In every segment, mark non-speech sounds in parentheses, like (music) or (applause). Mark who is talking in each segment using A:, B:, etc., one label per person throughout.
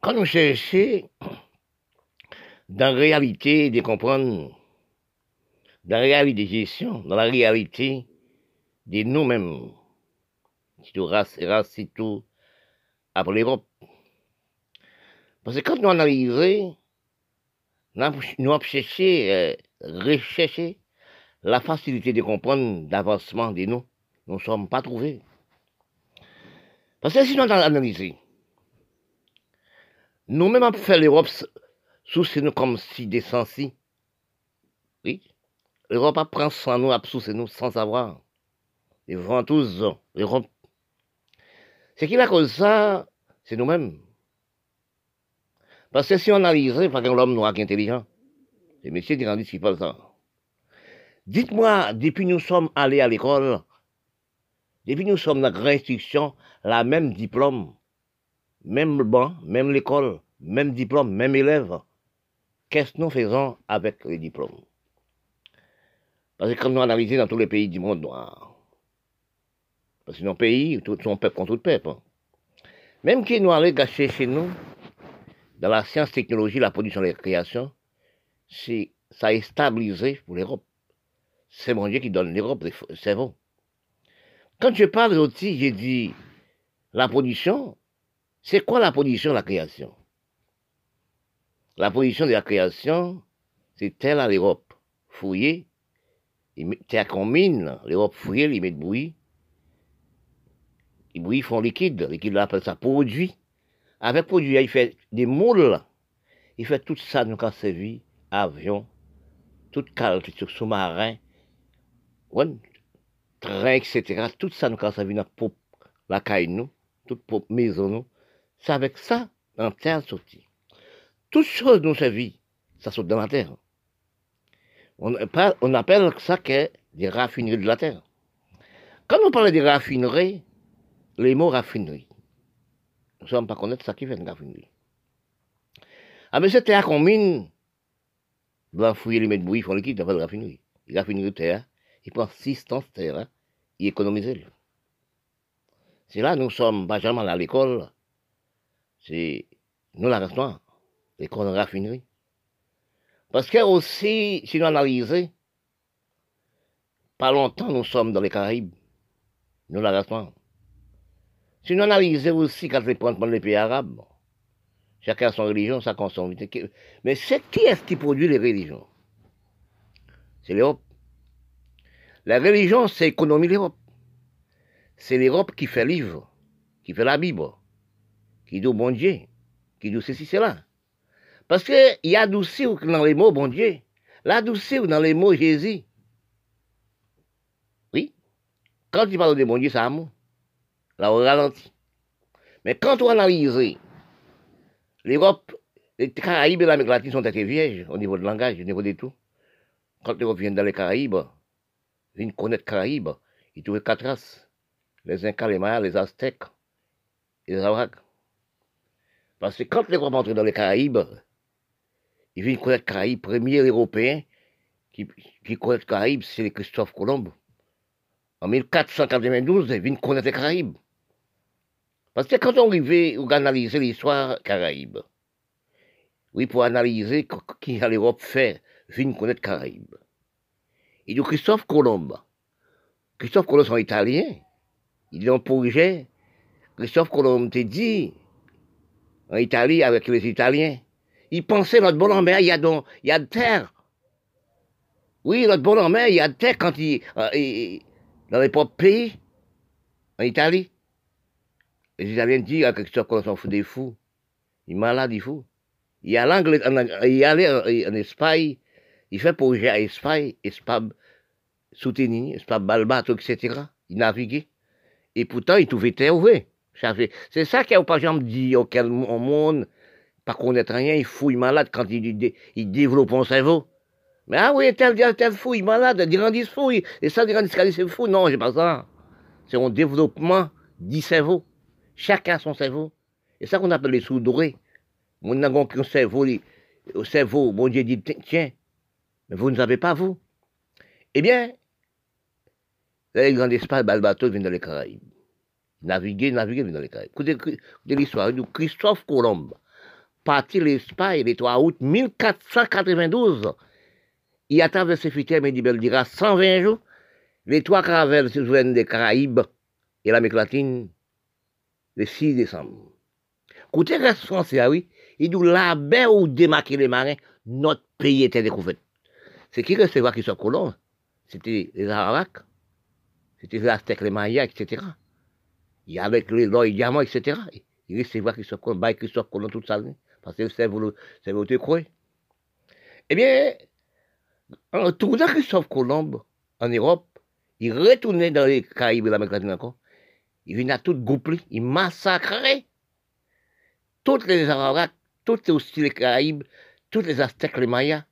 A: quand nous cherchons dans la réalité de comprendre, dans la réalité de gestion, dans la réalité de nous-mêmes, tout race et race, tout après l'Europe. Parce que quand nous analysons, nous avons cherché, euh, recherché la facilité de comprendre l'avancement de nous. Nous ne sommes pas trouvés. Parce que si nous analysons, nous-mêmes avons fait l'Europe sous nous comme si des sensi. Oui. L'Europe apprend sans nous, sous nous sans savoir. Les tous l'Europe. Ce qui la cause ça, c'est nous-mêmes. Parce que si on analyse, pas qu'un homme noir qui est intelligent, c'est monsieur qui dit ce qu'il ça. Dites-moi, depuis nous sommes allés à l'école, depuis nous sommes dans la grande la même diplôme, même banc, même l'école, même diplôme, même élève. Qu'est-ce que nous faisons avec les diplômes? Parce que comme nous analysons dans tous les pays du monde noir, parce que nos pays, tout son peuple contre tout peuple. Même qui nous allons gâcher chez nous, dans la science, technologie, la production la création, c'est, ça est stabilisé pour l'Europe. C'est mon Dieu qui donne l'Europe c'est bon. Quand je parle aussi, j'ai dit la production. C'est quoi la production, la création? La production de la création, c'est telle à l'Europe. Fouiller, terre qu'on mine, l'Europe fouiller, ils mettent bruit. Les bruits font liquide, liquide là appelle ça produit. Avec produit, il fait des moules. Il fait tout ça, nous, quand servi, avion, tout tout sous-marin, train, etc. Tout ça, nous, quand servi dans la caille, nous, toute maison, nous. C'est avec ça, dans la terre sortie. Toutes choses nous servit, ça saute dans la terre. On, on appelle ça que des raffineries de la terre. Quand on parle des raffineries, les mots raffinerie, nous ne sommes pas connaître ça qui fait une raffinerie. Ah, mais c'est terre qu'on mine, doit fouiller les mètres bouillis, font liquide, dans la raffinerie. La raffinerie de terre, il prend six temps de terre, hein, il économise. C'est là, nous sommes pas jamais à l'école, c'est nous la l'école de raffinerie. Parce que aussi, si nous analysons, pas longtemps nous sommes dans les Caraïbes, nous la. Si nous analysons aussi quand les prendre les pays arabes, chacun a son religion, sa consomme. Mais c'est qui est-ce qui produit les religions? C'est l'Europe. La religion, c'est l'économie de l'Europe. C'est l'Europe qui fait livre, qui fait la Bible, qui dit bon Dieu, qui dit ceci, cela. Parce qu'il y a douci dans les mots bon Dieu, la douci dans les mots Jésus. Oui. Quand tu parles de bon Dieu, c'est amour là, on ralentit. Mais quand on analyse l'Europe, les Caraïbes et l'Amérique latine sont très vierges au niveau de langage, au niveau de tout. Quand l'Europe vient dans les Caraïbes, ils connaître les Caraïbes, ils trouvent quatre races. Les Incas, les Mayas, les Aztèques et les Arawaks. Parce que quand l'Europe entre dans les Caraïbes, ils viennent connaître les Caraïbes. Premier Européen qui, qui connaît les Caraïbes, c'est Christophe Colomb. En 1492, ils viennent connaître les Caraïbes. Parce que quand on arrivait à analyser l'histoire caraïbe, oui, pour analyser qui a l'Europe fait, vient connaître Caraïbes. Il dit Christophe Colomb. Christophe Colomb, c'est italien. Il est un projet. Christophe Colomb te dit, en Italie avec les Italiens, il pensait notre bon en mer, il y a, donc, il y a de terre. Oui, notre bon en mer, il y a de terre quand il, euh, dans les propres pays, en Italie. Les Italiens disent à Christophe qu'on s'en fout des fous. Il est malade, il fou. Il a l'anglais, il allait en, Espagne, il fait projet à Espagne, Espagne, soutenir, Espagne, Balbato, etc. Il naviguait. Et pourtant, il trouvait terre ouverte. C'est ça a pas jamais dit auquel monde, pas connaître rien, il fouille malade quand il, développe son cerveau. Mais ah oui, tel, tel fou, il est malade, Dirandis fou, et ça, Dirandis c'est fou. Non, c'est pas ça. C'est un développement du cerveau. Chacun a son cerveau. Et ça qu'on appelle les sous dorés. Mon n'a qu'un cerveau, au cerveau, mon Dieu dit, tiens, mais vous ne savez pas, vous. Eh bien, les grands espaces, bateau vient dans les Caraïbes. Naviguer, naviguer, dans les Caraïbes. Écoutez, l'histoire Christophe Colomb. parti l'Espagne le 3 août 1492. Il a traversé Fitière, mais dira 120 jours. Les trois caravelles se joignent des Caraïbes et l'Amérique latine le 6 décembre. Côté reste français, ah oui, il dit là-bas où démarquer les marins, notre pays était découvert. C'est qui recevoir qui soit colons C'était les Arawaks, c'était les Aztèques, les Mayas, etc. Avait avec l'or et diamants, etc. Il soit colons, bah, qui soit colons toute sa vie, parce que c'est vous croyez. Eh bien, en tournant Christophe Colomb en Europe, il retournait dans les Caraïbes et l'Amérique latine encore. Il venait à tout grouper, il massacrait toutes les Arawaks, toutes les Caraïbes, tous les Aztèques, les Mayas.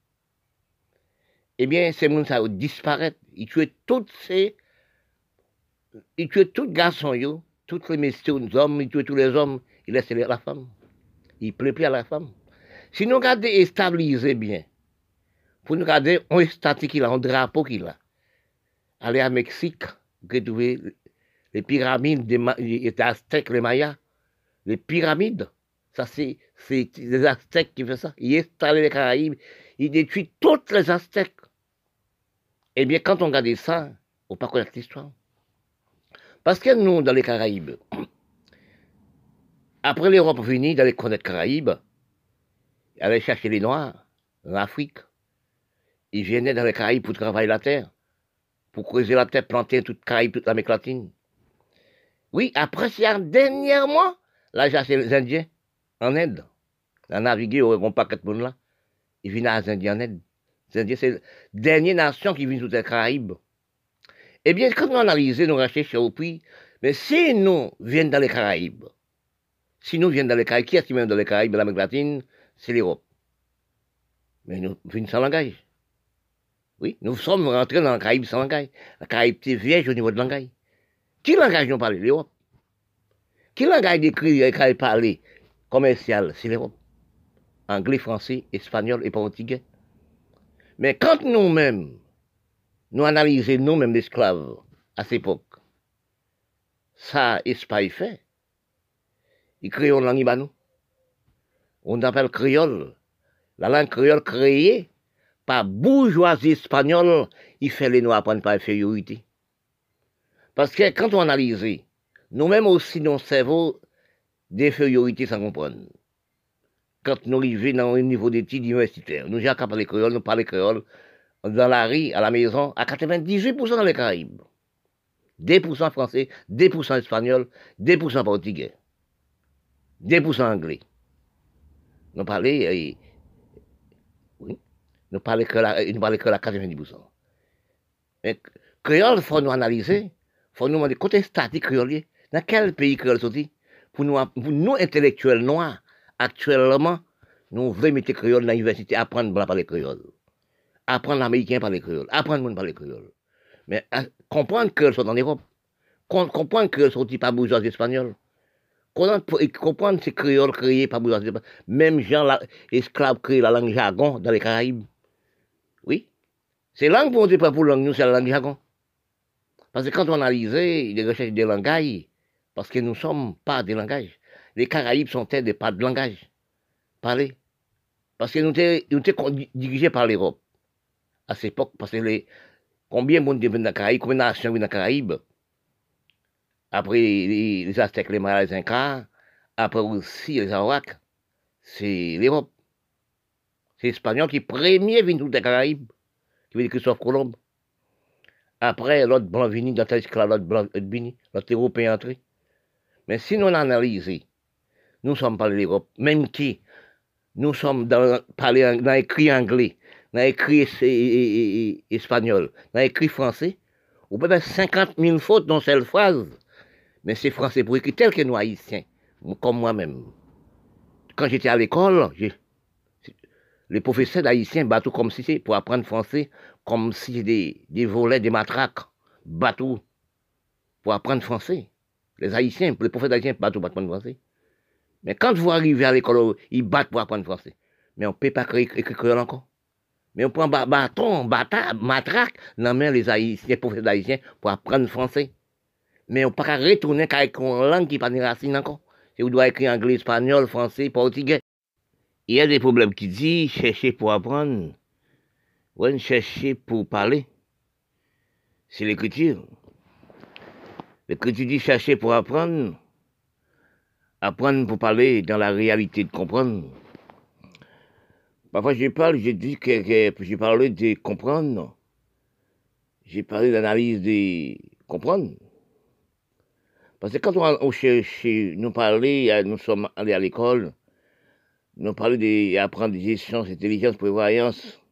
A: Eh bien, ces gens ça disparaître. Ils tuaient tous ces. Ils tuaient tous les garçons, tous les les hommes, ils tuaient tous les hommes, ils laissaient la femme. Ils ne plus à la femme. Si nous regardons et stabiliser bien, pour nous regarder un statut qu'il a, un drapeau qu'il a, aller à Mexique, retrouver les pyramides des, Aztèques, les Mayas, les pyramides, ça c'est les Aztèques qui font ça. Ils installent les Caraïbes, ils détruisent toutes les Aztèques. Eh bien, quand on regarde ça, on ne pas connaître l'histoire. Parce que nous, dans les Caraïbes, (clears throat) après l'Europe venue d'aller connaître les Caraïbes, aller chercher les Noirs en Afrique, ils venaient dans les Caraïbes pour travailler la terre, pour creuser la terre, planter toute Caraïbe, toute l'Amérique latine. Oui, après, c'est mois, là, j'ai les Indiens en Inde. a navigué au paquet de là. Ils viennent à les Indiens en Inde. Les Indiens, c'est la dernière nation qui vient sur les Caraïbes. Eh bien, quand nous analysons, nous recherchons au puits, mais si nous venons dans les Caraïbes, si nous venons dans les Caraïbes, qui est-ce qui vient dans les Caraïbes, l'Amérique latine, c'est l'Europe. Mais nous venons sans langage. Oui, nous sommes rentrés dans la Caraïbe sans langage. La Caraïbe était vierge au niveau de langage. Qui langage nous parle? L'Europe. Qui langage d'écrit et parler commercial? C'est l'Europe. Anglais, français, espagnol et portugais. Mais quand nous-mêmes, nous analysons nous-mêmes l'esclave à cette époque, ça, Espagne fait. Ils créent une langue nous. On appelle créole. La langue créole créée par bourgeoisie espagnole, il fait les noirs prendre par infériorité. Parce que quand on analyse, nous-mêmes aussi, nos cerveaux, d'infériorité sans comprendre. Quand nous arrivons dans un niveau d'études universitaires, nous avons parlé créole, nous parlons créole, dans la rue, à la maison, à 98% dans les Caraïbes. 2% français, 2% espagnol, 2% portugais, 2% anglais. Nous parlons, euh, oui, nous parlons que la, que la 90%. Mais créole, il faut nous analyser, il faut nous demander côté statique créole, dans quel pays créole sorti pour nous, pour nous intellectuels noirs, actuellement, nous voulons mettre créole dans l'université, apprendre à parler créole. Apprendre l'américain à parler créole, apprendre à parler créole. Mais comprendre que sont en Europe, comprendre que sont pas bourgeois espagnols, comprendre ces créoles créés par bourgeois espagnols, même gens esclaves créent la langue jargon dans les Caraïbes. Oui. C'est langue pour on pas pour langue, nous, c'est la langue jargon. Parce que quand on analyse les recherches des langages, parce que nous ne sommes pas des langages, les Caraïbes sont des pas de langage. Parler. Parce que nous sommes dirigés par l'Europe. À cette époque, parce que les, combien de monde viennent dans les Caraïbes, combien de nations viennent dans les Caraïbes Après les, Aztèques, les Mayas, les Incas, après aussi les Arawaks, c'est l'Europe. C'est l'Espagnol qui premier vient dans les Caraïbes qui veut Christophe Colomb. Après, l'autre blanc venu l'autre blanc venu, l'autre européen entré. Mais si nous analysons, nous sommes pas l'Europe, même qui, nous sommes dans, parler, dans écrit anglais, dans écrit espagnol, dans écrit français, on peut faire 50 000 fautes dans cette phrase. Mais c'est français pour écrire tel que nous haïtiens, comme moi-même. Quand j'étais à l'école, les professeurs d'haïtiens bateau comme si c'est pour apprendre français, comme si des, des volets, des matraques, bateau pour apprendre français. Les haïtiens, les professeurs haïtiens battent pour apprendre français. Mais quand vous arrivez à l'école, ils battent pour apprendre français. Mais on ne peut pas écrire encore. Mais on prend bâton, bâtard, matraque dans main les haïtiens, professeurs pour apprendre français. Mais on ne peut pas retourner avec une langue qui n'a pas de racine encore. Et vous doit écrire anglais, espagnol, français, portugais. il y a des problèmes qui disent chercher pour apprendre, ou chercher pour parler. C'est l'écriture. L'écriture dit chercher pour apprendre, apprendre pour parler dans la réalité de comprendre. Parfois, je parle, je dis que, que je de comprendre. J'ai parlé d'analyse de comprendre. Parce que quand on, cherche, nous parler, nous sommes allés à l'école, nous parlons d'apprendre des gestion, intelligence, prévoyance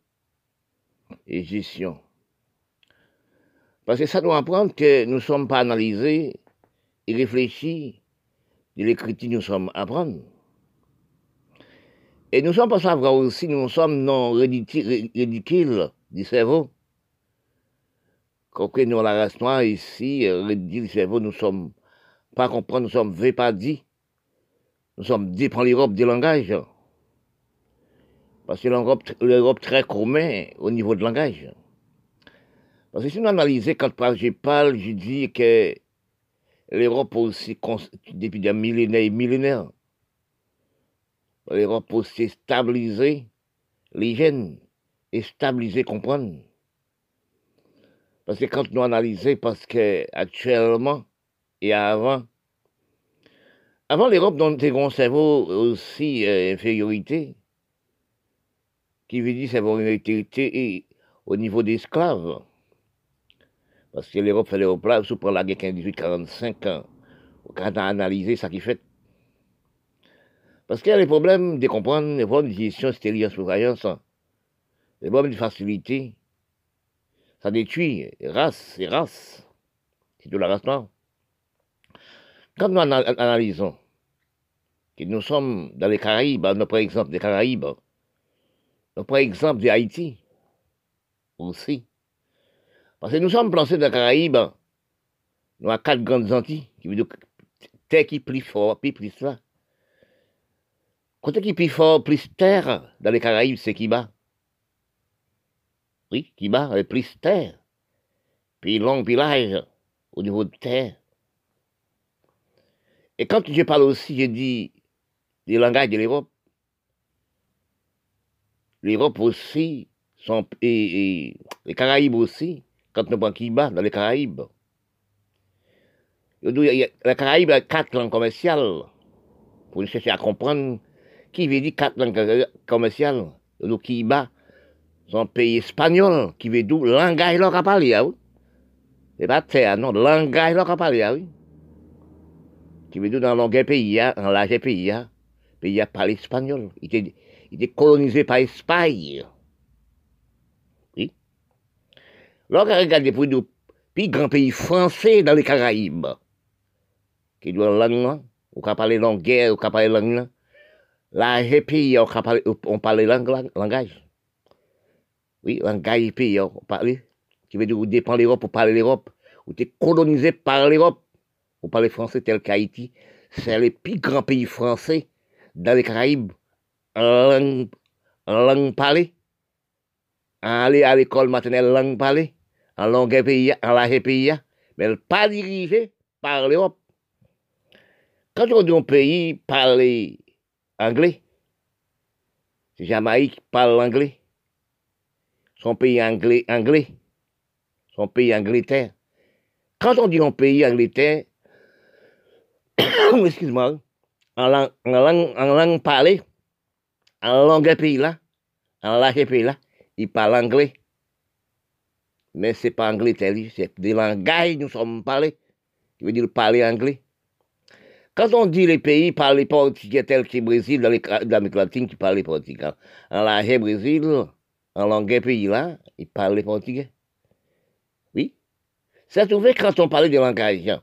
A: et gestion. Parce que ça doit apprendre que nous ne sommes pas analysés et réfléchis de l'écriture nous sommes apprendre. Et nous sommes pas savoir aussi, nous sommes non ridicules du cerveau. Quand nous, la race noire ici, ridicule du cerveau, nous sommes pas comprendre, nous sommes pas dit. Nous sommes dépend l'Europe des langages. Parce que l'Europe très commun au niveau de langage. Parce que si nous analysons, quand je parle, je dis que l'Europe aussi, depuis des millénaires et millénaires, l'Europe aussi stabiliser les gènes et stabiliser, comprendre. Parce que quand nous analysons, parce que actuellement et avant, avant l'Europe un cerveau aussi euh, infériorité, qui veut dire une autorité au niveau des esclaves. Parce que l'Europe fait au plat, sous la guerre 1845, ans, quand on a analysé ça qui fait. Parce qu'il y a les problèmes de comprendre, les problèmes de gestion, stérile, surveillance, les problèmes de facilité. Ça détruit race et race. C'est de la race. Quand nous analysons que nous sommes dans les Caraïbes, nous prenons exemple des Caraïbes, par exemple de Haïti aussi. Parce que nous sommes placés dans les Caraïbes, nous avons quatre grandes Antilles, qui veut dire terre qui plus fort, plus plus là. Côté qui plus fort, plus terre dans les Caraïbes, c'est qui bat. Oui, qui bat, plus terre. Puis long, puis au niveau de terre. Et quand je parle aussi, je dis des langages de l'Europe l'Europe aussi, et, les Caraïbes aussi, quand nous prenons bat dans les Caraïbes. Les Caraïbes a quatre langues commerciales. Pour chercher à comprendre qui veut dire quatre langues commerciales? Nous Kiba, c'est un pays espagnol qui veut dire langage leur parler, ah oui. C'est pas terre, non, langage leur parler, ah oui. Qui veut dire dans le pays, hein, dans l'âge pays, hein. pays à parler espagnol. Il il était colonisé par l'Espagne. Oui. Lorsqu'on regarde pour nous, puis grand pays français dans les Caraïbes, qui doit la langue, on peut parler langue on peut parler langue, là, les pays, on langue, langage. Oui, langage pays, on parle, qui veut dire, vous dépend l'Europe, pour parler l'Europe, vous êtes colonisé par l'Europe, vous parlez français tel qu'Haïti, c'est le plus grand pays français dans les Caraïbes. Langue, langue parlée. Aller à l'école maternelle langue parlée, en langue pays, en langue pays, mais pas dirigée par l'Europe. Quand on dit un pays parle anglais, Jamaïque parle anglais. Son pays anglais, anglais. Son pays Angleterre. Quand on dit un pays Angleterre, (coughs) excuse-moi, en langue, en langue, parlée, en langue pays là, en langue pays là, il parle anglais. Mais c'est pas anglais tel, c'est des langages nous sommes parlés, qui veut dire parler anglais. Quand on dit les pays parlent portugais tel que le Brésil, dans l'Amérique latine, qui parle portugais. En langue Brésil, en langue pays là, il parle portugais. Oui. C'est trouvé quand on parlait de langage. Hein.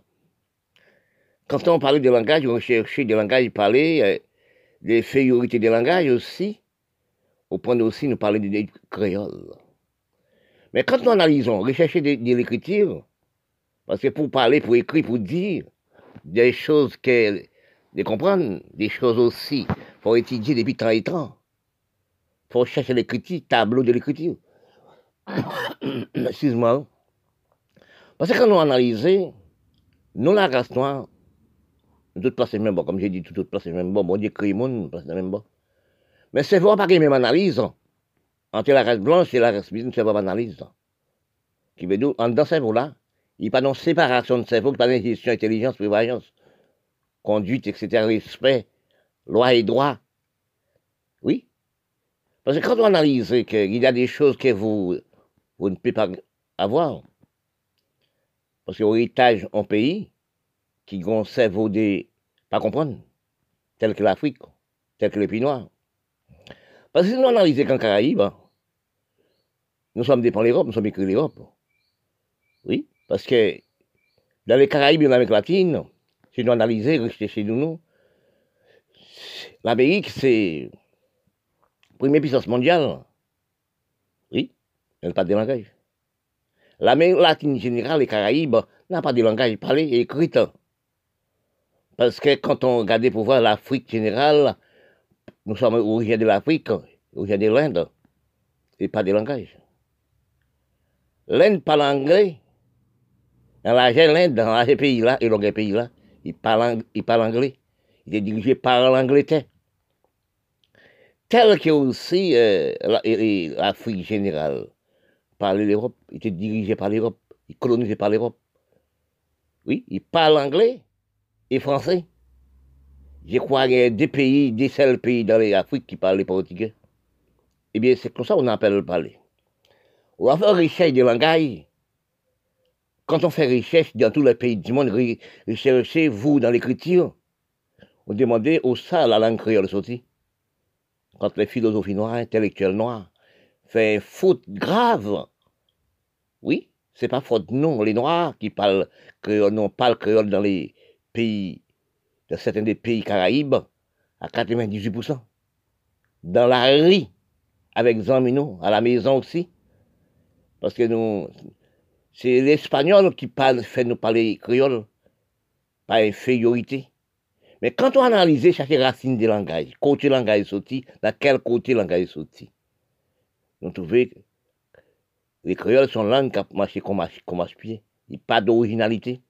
A: Quand on parlait de langage, on cherchait des langages parlés, euh, des fériorités des langages aussi, au point aussi nous parler de créole. Mais quand nous analysons, rechercher de, l'écriture, parce que pour parler, pour écrire, pour dire des choses qu'elle, de comprendre, des choses aussi, pour étudier depuis temps et temps. Faut chercher l'écriture, tableau de l'écriture. (coughs) Excuse-moi. Parce que quand nous analysons, nous, la race noire, toute place même bon, comme j'ai dit, toute place même bon, bon Dieu crée monde, place même bon. Mais c'est pas la même analyse entre la race blanche et la race blanche, c'est pas analyse. Qui veut dire, en dans ce cerveau-là, il pas de séparation de cerveau, il de gestion, intelligence, prévoyance, conduite, etc., respect, loi et droit. Oui. Parce que quand on analyse qu'il y a des choses que vous, vous ne pouvez pas avoir, parce que héritage en pays, qui cerveau des pas comprendre, tel que l'Afrique, tel que les pays noirs. Parce que si nous analysons qu'en Caraïbes, nous sommes dépendants de l'Europe, nous sommes écrits l'Europe. Oui, parce que dans les Caraïbes et l'Amérique latine, si nous analysons, rester chez nous, l'Amérique, c'est la première puissance mondiale. Oui, elle n'a pas de langage. L'Amérique latine générale, les Caraïbes, n'a pas de langage parlé et écrit. Parce que quand on regarde pour voir l'Afrique générale, nous sommes originaires de l'Afrique, originaires de l'Inde, et pas de langage. L'Inde parle anglais. Dans l'Inde, dans ces pays-là, et dans pays-là, ils parlent, ils parlent anglais. Il est dirigé par l'Angleterre. Tel que aussi euh, l'Afrique générale par l'Europe, il était dirigé par l'Europe, il colonisé par l'Europe. Oui, il parle anglais et français. Je crois qu'il y a des pays, des seuls pays dans l'Afrique qui parlent portugais. Eh bien, c'est comme ça qu'on appelle le parler. On va faire recherche de langage. Quand on fait recherche dans tous les pays du monde, recherchez vous dans l'écriture. On demandait au ça la langue créole sortie. Quand les philosophies noires, intellectuels noirs, fait faute grave. Oui, c'est pas faute non. Les noirs qui parlent créole, non, parlent créole dans les pays, dans certains des pays caraïbes, à 98%. Dans la rue, avec Zamino, à la maison aussi. Parce que nous, c'est l'espagnol qui parle, fait nous parler créole, pas infériorité. Mais quand on analyse chaque racine des langages, côté langage sorti, dans quel côté langage sorti, nous trouvons que les créoles sont langues qui marchent comme, comme pied. Il n'y a pas d'originalité.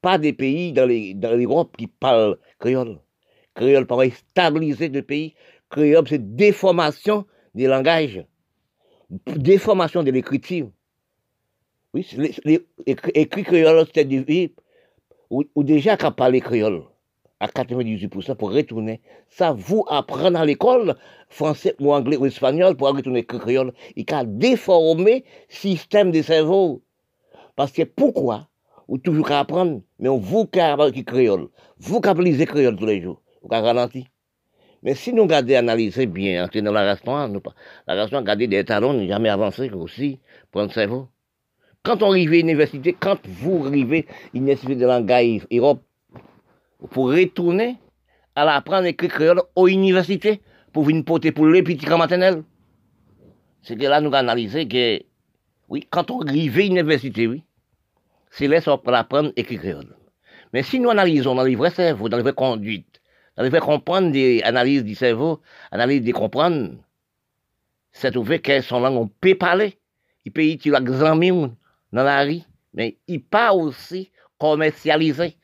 A: Pas des pays dans l'Europe qui parlent créole. Créole paraît stabiliser le pays. Créole, c'est déformation des langages, déformation de l'écriture. Écrit créole, c'est du ou, ou déjà qu'à parler créole à 98% pour retourner. Ça vous apprendre à l'école, français ou anglais ou espagnol, pour retourner créole. Il a déformé le système de cerveau. Parce que pourquoi? Ou toujours qu'à apprendre, mais on vous qui apprendre créole. Vous qui appelez créole tous les jours. Vous qui ralenti. Mais si nous regardons, analyser bien, entrer dans la nous, la restaurant, garder des talons, jamais avancé aussi, pour le cerveau. Quand on arrive à l'université, quand vous arrivez à l'université de langage Europe, pour retourner à l'apprendre à écrire créole aux universités pour venir porter pour les petits maternels. C'est que là, nous analysé que, oui, quand on arrive à l'université, oui, c'est là pour apprendre à écrire créole. Mais si nous analysons dans les vrais cerveaux, dans les vraies conduites, dans les vrais comprendre des analyses du cerveau, analyse des comprendre, c'est trouvé que son langue, on peut parler. Il peut utiliser l'examen dans la rue, mais il pas aussi commercialisé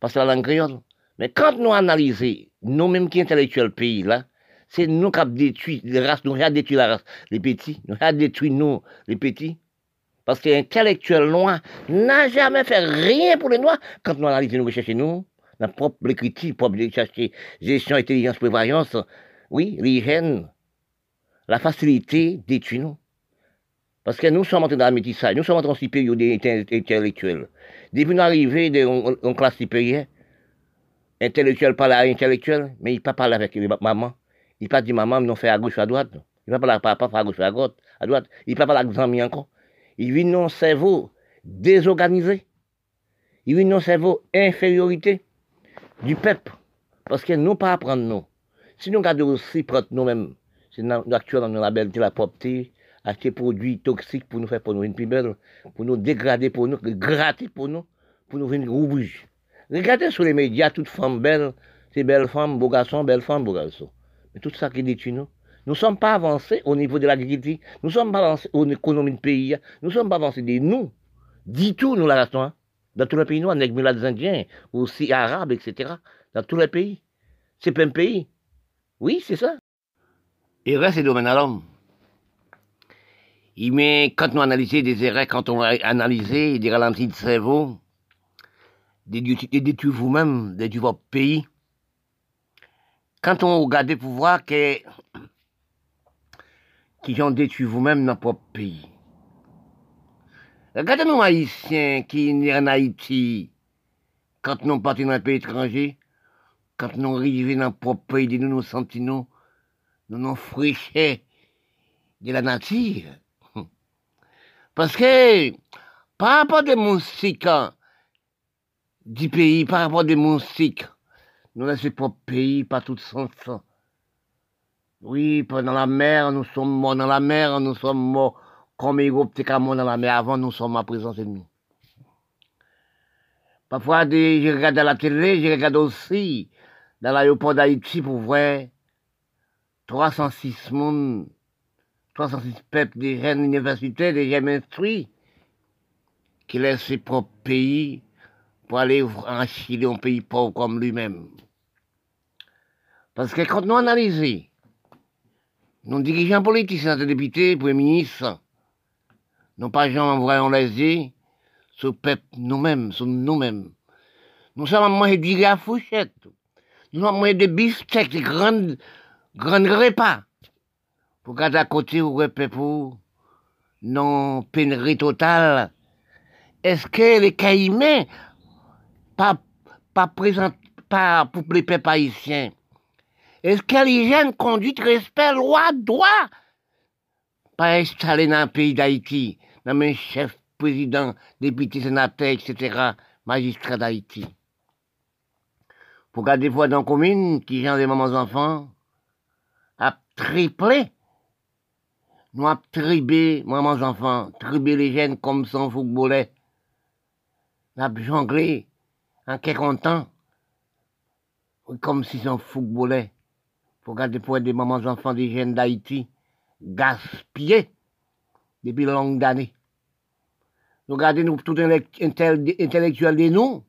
A: parce que la langue créole. Mais quand nous analysons, nous-mêmes qui intellectuels pays là, c'est nous qui avons détruit les races, nous avons détruit la race, les petits, nous avons détruit nous, les petits. Parce que l'intellectuel noir n'a jamais fait rien pour les noirs. Quand nous analysons, nous recherchons nous, notre propre écriture, propre chercher gestion, intelligence, prévoyance, oui, l'hygiène, la facilité détruit nous. Parce que nous sommes entrés dans la métissage, nous sommes entrés en supérieur intellectuels. Depuis nous arrivons en classe supérieure, intellectuel parle à intellectuel, mais il ne pas parler avec maman. Il ne pas dire maman, non fait à gauche ou à droite. Il ne pas parler à papa, à gauche à droite. À droite. Il ne pas parler avec amis encore. Il vit dans cerveau désorganisé. Il vit dans cerveau infériorité du peuple. Parce que nous pas apprendre nous. Si nous regardons aussi prendre nous-mêmes, c'est actuellement dans la belle la propreté, acheter produits toxiques pour nous faire pour nous une plus belle, pour nous dégrader pour nous, gratter pour nous, pour nous venir rouge. Regardez sur les médias, toutes femmes belles, ces belles femmes, beaux garçons, belles femmes, beaux garçons. Mais tout ça qui détruit nous. Nous ne sommes pas avancés au niveau de l'agriculture, nous ne sommes pas avancés au économie du pays, nous ne sommes pas avancés des nous. Dis tout, nous, la. Hein. Dans tous les pays noirs, avec des Indiens, aussi arabes, etc. Dans tous les pays. C'est pas un pays. Oui, c'est ça. Et reste le domaine à l'homme. Il met, quand nous analysons des erreurs, quand on va analyser des ralentis de cerveau, des détruire vous-même, détruire votre pays, quand on regarde pour voir que, qui ont détruit vous-même dans votre pays. Regardez nous haïtiens qui sont en Haïti, quand nous partons dans un pays étranger, quand nous arrivons dans notre pays, nous nous sentons, nous nous fraîchés de la nature. Parce que, par rapport des moustiques hein, du pays, par rapport des moustiques, nous laissons propre pays, pas tout sens. Oui, pendant la mer, nous sommes morts dans la mer, nous sommes morts comme les groupes dans la mer. Avant, nous sommes à présent ennemis. Parfois, je regarde à la télé, je regarde aussi dans l'aéroport d'Haïti pour voir 306 monde 306 peuples des jeunes universitaires, des jeunes instruits, qui laissent ses propres pays pour aller en Chili, un pays pauvre comme lui-même. Parce que quand nous analysons, nos dirigeants politiques, nos députés, premiers ministres, nous pas gens envoyés les yeux sur le peuple nous-mêmes, sur nous-mêmes. Nous sommes à du à fourchette. Nous sommes à manger des bistecs, des grands, grands repas. Pour garder à côté, vous pour non pénurie totale. Est-ce que les caïmans, pas, pas présent, pas pour les peuples haïtiens, est-ce que l'hygiène, conduite, respect, loi, droit, pas installé dans le pays d'Haïti, dans mes chef, président, député, sénateur, etc., magistrat d'Haïti. Pour garder fois dans la commune, qui gère des mamans enfants, a triplé nous avons tribé, maman enfants, tribé les jeunes comme son footballait. Nous avons jonglé en quelques temps, comme si son footballait. Pour regarder pour des mamans enfants des jeunes d'Haïti, gaspillés depuis longues années. Nous nous, tout intellectuel de nous,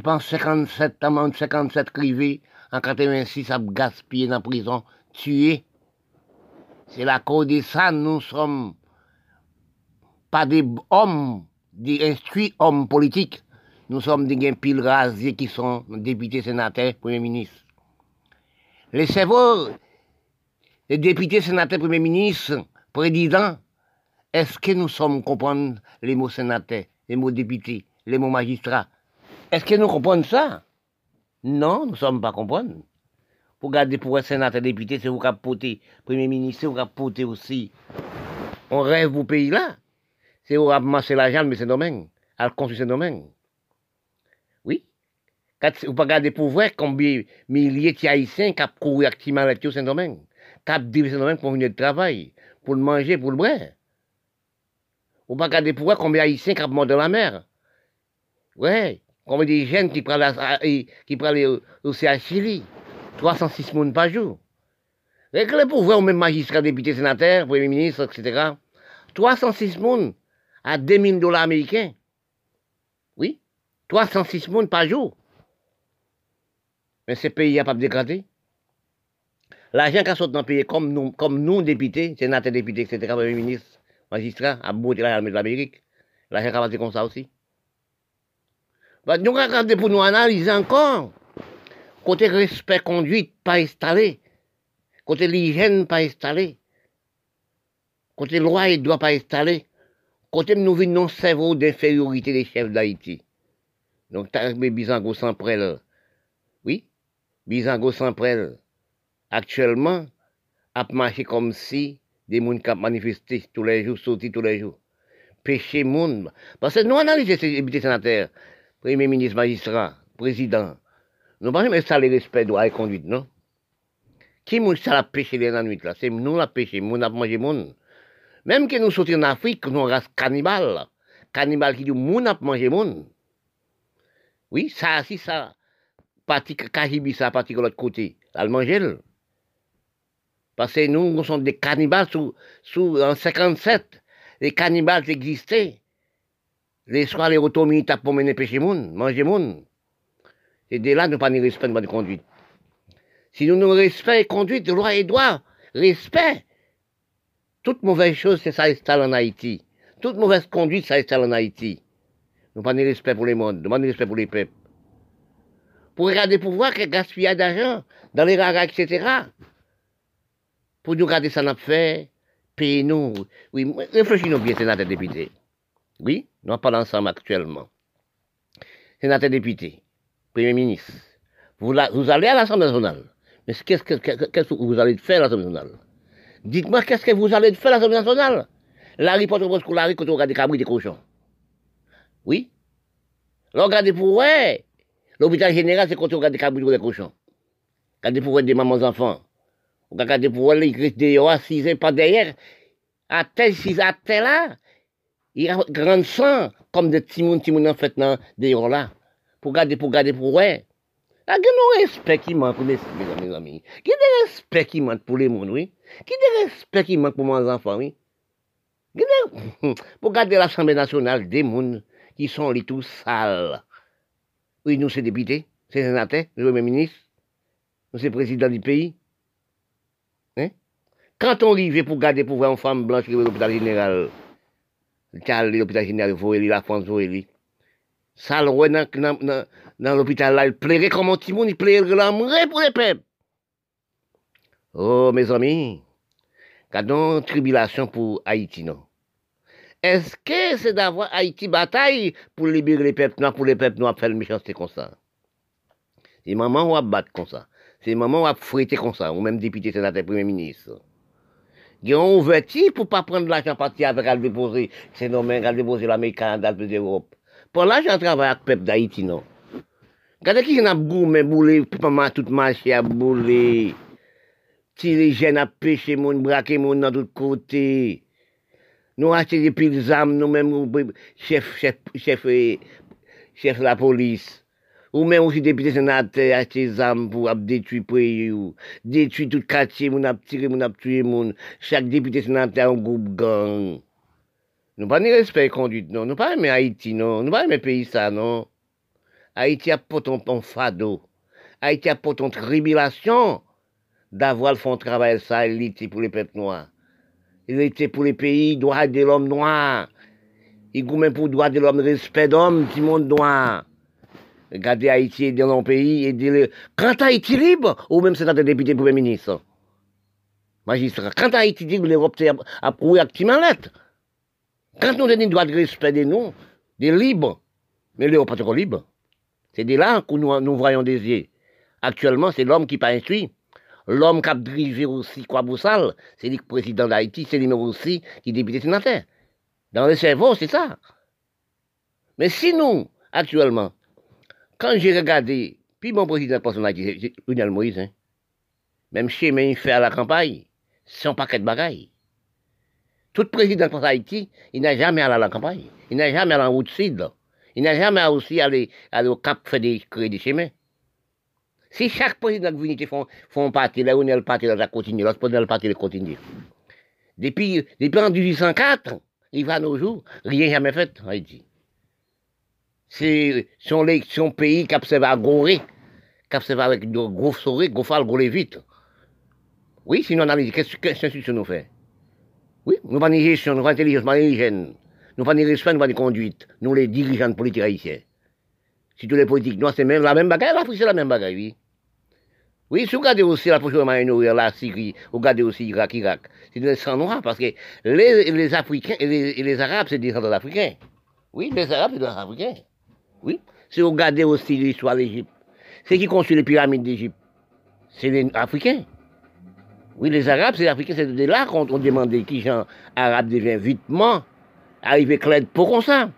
A: pense 57, 57 crivés, en 86, à gaspillé dans la prison, tué. C'est la cause de ça, nous sommes pas des hommes, des instruits hommes politiques. Nous sommes des piles rasés qui sont députés, sénateurs, premiers ministres. Les cerveaux, les députés, sénateurs, premiers ministres, présidents, est-ce que nous sommes comprendre les mots sénateurs, les mots députés, les mots magistrats? Est-ce que nous comprenons ça? Non, nous ne sommes pas comprendre. Pour garder pour un sénateur député, c'est vous qui porté, premier ministre, vous qui porté aussi. On rêve au pays là. C'est vous qui marché l'argent, mais c'est domaine, à construire ce domaine. Oui. Vous pas garder pour voir combien milliers de haïtiens qui couru activement avec ce domaine, qui ont ce domaine pour venir de travail, pour le manger, pour le boire. Vous pas garder pour voir combien haïtiens qui ont mort dans la mer. Ouais. Combien de jeunes qui prennent, qui aussi à Chili. 306 personnes par jour. Et que le pouvoir, même magistrat, député, sénateur, premier ministre, etc. 306 personnes à 2000 dollars américains. Oui, 306 personnes par jour. Mais ce pays n'a pas dégradé. L'argent qui sorti dans le pays, comme nous, comme nous députés, sénateurs, députés, etc., premier ministre, magistrat, a bouté l'armée de l'Amérique. L'argent qui a passé comme ça aussi. Bah, nous regardons pour nous analyser encore. Côté respect conduite pas installé. Côté l'hygiène pas installé. Côté loi et droit pas installé. Côté nous vivons non cerveau d'infériorité des chefs d'Haïti. Donc, t'as Bizango sans prêle. Oui, Bizango sans prêle. Actuellement, a marché comme si des gens qui manifesté tous les jours, sortis tous les jours. Péché monde. Parce que nous analysons ces députés sénateurs, premier ministre, magistrat, président, nous pas jamais ça le respect droit et conduite, non? Qui m'a ça la pêché dans la nuit là? C'est nous la pêché, nous avons mangé moun. Même que nous sortions en Afrique, nous race cannibale. Cannibale qui dit moun a mangé moun. Oui, ça, si ça, parti Kahibi, ça, parti de l'autre côté, elle mange Parce que nous, nous sommes des cannibales sous, sous, en 57. Les cannibales existaient. Les soirs, les automis, t'as mener pêcher moun, manger moun. Et dès là, nous pas de respect de conduite. Si nous nous respectons conduite, loi et droit, respect. Toute mauvaise chose, c'est ça installe en Haïti. Toute mauvaise conduite, ça installe en Haïti. Nous pas de respect pour les mondes, nous pas de respect pour les peuples. Pour regarder pouvoir, quel gaspillage d'argent dans les ragas, etc. Pour nous regarder ça n'a fait, payer nous. Oui, réfléchissons bien, sénateur député. Oui, nous parlons ensemble actuellement. Sénateur député, Premier ministre, vous, vous allez à l'Assemblée nationale. Mais qu'est-ce que, vous allez faire à l'Assemblée nationale? Dites-moi qu'est-ce que vous allez faire à l'Assemblée nationale? La riposte au la quand on regarde des cabris des cochons. Oui? Regardez pour ouais. L'hôpital général, c'est quand on regarde des cabris des cochons. Regardez pour des mamans enfants. Regardez pour les dehors, assis pas derrière. À tel, si à tel là. Il y a grand sang, comme des petits moun, petits moun en fait, dehors là. Pour garder, pour garder pour ouais. Il y a un respect qui manque pour les mes amis. Qui a des respect qui manque pour les monde, oui? A des respect qui manque pour mes enfants, oui? (laughs) Pour garder l'Assemblée nationale des mondes qui sont les tout sales. Oui, nous, c'est députés, c'est sénateurs, le Premier ministre, nous, c'est président du pays. Hein? Quand on arrive pour garder pour voir une femme blanche qui est l'hôpital général, l'hôpital général, Voélie, la France, Voélie, ça, le dans, dans, l'hôpital là, il plairait comme un petit monde, il plairait l'aimerait pour les peuples. Oh, mes amis, gardons tribulation pour Haïti, non? Est-ce que c'est d'avoir Haïti bataille pour libérer les peuples noirs, pour les peuples noirs faire le méchanceté comme ça? C'est maman ou à battre comme ça? C'est maman ou à fouetter comme ça, ou même député, sénateur, premier ministre? Ils ont ouverti pour pas prendre l'argent parti avec à déposer, c'est nommé à déposer l'Amérique, Canada, l'Europe. Pon la jan travay ak pep da iti nou. Gade ki jen ap goume boule, pepaman tout manche ap boule. Tire jen ap peche moun, brake moun nan tout kote. Nou ate de pil zam nou men mou chef, chef, chef, euh, chef la polis. Ou men mou si depite senate ate zam pou ap detui preye ou. Detui tout katye moun ap tire moun ap tue moun. Chak depite senate an goup gang. Nous pas ni respect conduite, non. Nous pas aimer Haïti, non. Nous pas aimer pays ça, non. Haïti a pas ton, fado. Haïti a pas ton tribulation d'avoir le fond de travail ça, il était pour les peuples noirs. Il était pour les pays, droit de l'homme noir. Il goûte même pour droit de l'homme, respect d'homme, du monde noir. Regardez Haïti dans nos pays et dire, quand Haïti libre, ou même notre député premier ministre. Magistrat, quand Haïti dit que l'Europe a prouvé activement lettre. Quand nous avons droit de respect de nous, des libres, mais l'Europe pas trop libre. C'est de là que nous, nous voyons des yeux. Actuellement, c'est l'homme qui pas instruit. L'homme qui a dirigé aussi quoi Boussal, c'est le président d'Haïti, c'est lui aussi qui est député sénateur. Dans le cerveau, c'est ça. Mais si nous, actuellement, quand j'ai regardé, puis mon président de Haïti, c'est Lionel Moïse, hein, même chez il fait à la campagne, c'est un paquet de bagailles. Tout président de Haïti, il n'a jamais allé à la campagne. Il n'a jamais allé en route sud. Il n'a jamais aussi allé, au Cap faire des, créer des chemins. Si chaque président de l'unité font, partie, là où il y a le parti, là, continue, là, le parti, il continue. Depuis, depuis en 1804, il va à nos jours, rien jamais fait en Haïti. C'est son, pays qui a à Gorée, qui a avec de gros souris, gros fal, gros. Oui, sinon on analyse, qu'est-ce que l'institution nous fait? Oui, nous nous pas intelligence, hygiène. Nous pas ni conduite. Nous les dirigeants politiques haïtiens. Si tous les politiques, nous c'est même la même bagaille, l'Afrique c'est la même bagaille, oui. Oui, si vous regardez aussi la prochaine Moyen-Orient, la Syrie, vous regardez aussi Irak, Irak, c'est des sang noirs parce que les, Africains et les, Arabes, c'est des d'Africains. Oui, les Arabes, c'est des Africains. Oui. Si vous regardez aussi l'histoire d'Égypte, ceux qui construisent les pyramides d'Égypte, c'est les Africains. Oui, les Arabes, c'est Africains, c'est de là qu'on demandait qui gens arabes devient vitement, arrivé clair pour ça.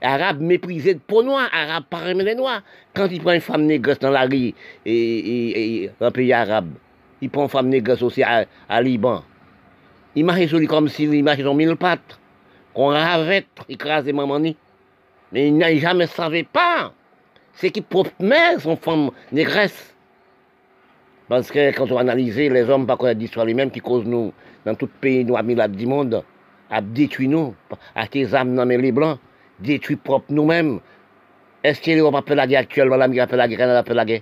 A: Arabe méprisé pour noir, arabe pas les noirs. Quand il prend une femme négresse dans la rue, et, un pays arabe, il prend une femme négresse aussi à, Liban. Il marche sur lui comme s'il marchait sur mille pattes, qu'on ravette, écrasé maman Mais il n'a jamais savait pas. C'est qu'il propre son femme négresse. Parce que quand on analyse les hommes, pas connaître l'histoire lui-même qui cause nous, dans tout pays noir du monde, à détruire nous, à tes âmes dans les blancs détruit propre nous-mêmes. Est-ce que l'Europe appelle la guerre actuellement, l'Amérique appelle la guerre, appelle la guerre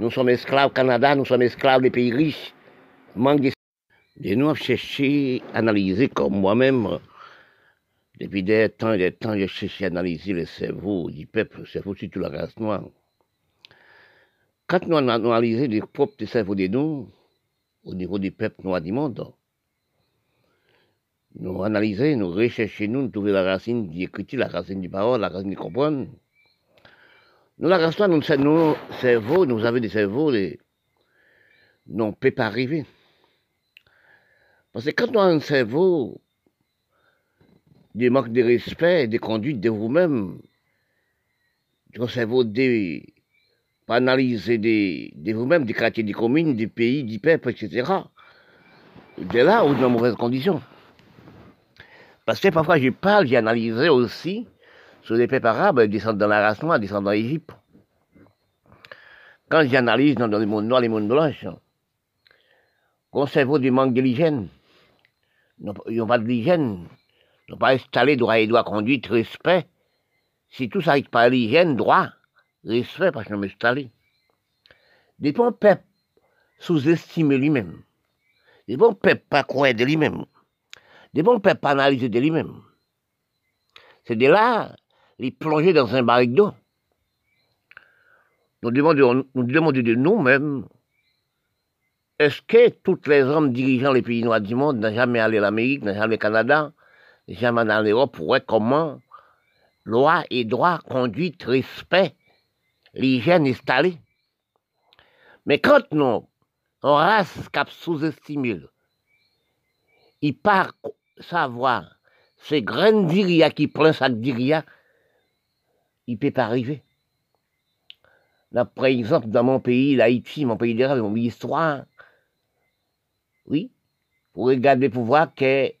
A: Nous sommes esclaves, Canada, nous sommes esclaves des pays riches. Manque de... Et nous avons cherché à analyser comme moi-même, depuis des temps et des temps, j'ai cherché à analyser le cerveau du peuple, le cerveau surtout la race noire. Quand nous avons analysé les propres cerveaux de nous, au niveau du peuple noir du monde, nous analysons, nous recherchons, nous, nous trouvons la racine du écriture, la racine du parole, la racine du comprendre. Nous, la nous, nos cerveaux, nous avons des cerveaux, les, non, peut pas arriver. Parce que quand on a un cerveau, des manques de respect, de conduite de vous-même, un cerveau de, pas analyser de, vous-même, des quartiers, des communes, des pays, du peuple, etc. De là, est dans mauvaises conditions. Parce que parfois, je parle, j'ai analysé aussi sur les peuples arabes, descendent dans la race noire, descendent dans l'Égypte. Quand j'analyse dans le monde noir, les mondes blanches, cerveau du manque de l'hygiène, ils n'ont pas de l'hygiène, ils n'ont pas installé droit et droit, conduite, respect. Si tout ça n'arrive pas à l'hygiène, droit, respect, parce pas installé. Des bons peuples sous-estimer lui-même. Des bons peuples pas croire de lui-même. Des bons peuples pas analyser de lui-même. C'est de là, les plonger dans un barrique d'eau. Nous demandons, nous demandons de nous-mêmes est-ce que tous les hommes dirigeant les pays noirs du monde n'ont jamais allé à l'Amérique, n'ont jamais au Canada, n'ont jamais allé en Europe? Pour voir comment? Loi et droit, conduite, respect, l'hygiène installée Mais quand nous, on race cap sous-estimé, il part savoir ces graines d'Iria qui prennent sa d'Iria, il peut pas arriver. par exemple, dans mon pays, l'Haïti, mon pays de rêve, mon histoire, oui, pour regarder pour voir que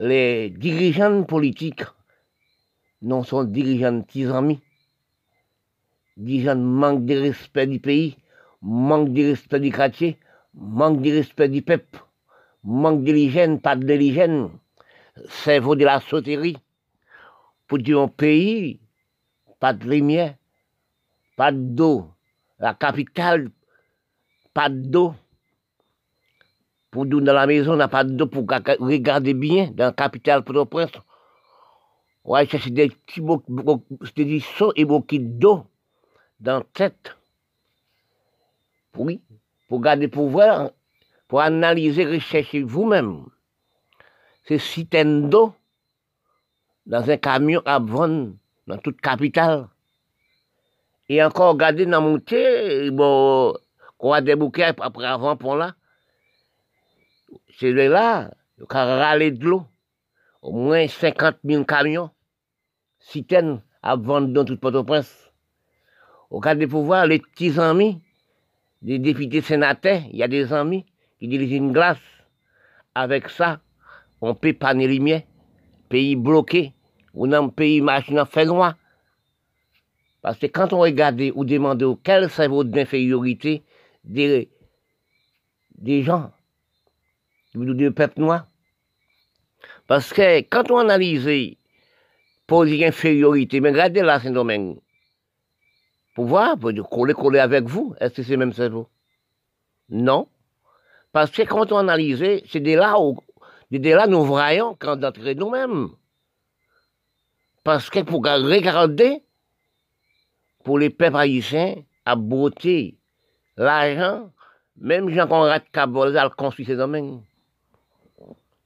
A: les dirigeants politiques non sont dirigeants petits amis. Dirigeants manquent de respect du pays, manquent de respect du quartier, manquent de respect du peuple, manquent de l'hygiène, pas de l'hygiène, cerveau de la sauterie. Pour dire un pays, pas de lumière, pas d'eau. La capitale, pas d'eau. Pour nous, dans la maison, on n'a pas d'eau pour regarder bien dans la capitale Port-au-Prince. Va chercher des petits des seaux et beaucoup d'eau dans la tête. Oui, pour garder pouvoir, pour analyser, rechercher vous-même. C'est citernes d'eau dans un camion à vendre dans toute capitale. Et encore garder dans montée, bon, qu'on a des bouquets après avant pour là c'est là, il a de l'eau. Au moins 50 000 camions, citernes à vendre dans toute Port-au-Prince. Au cas de pouvoir, les petits amis des députés sénateurs, il y a des amis qui dirigent une glace. Avec ça, on peut pas les lumières. Pays bloqué, ou un pays machine fait loin. Parce que quand on regarde ou demande quel cerveau d'infériorité des, des gens du peuple noir. Parce que quand on analyse poser infériorité, mais regardez là Saint-Domingue, pour voir, pour coller, coller avec vous, est-ce que c'est même cerveau Non. Parce que quand on analyse, c'est de là où, de là nous voyons quand d'entrer nous-mêmes. Parce que pour regarder, pour les peuples haïtiens, à beauté, l'argent, même Jean Conrad Cabol a construit ces domaines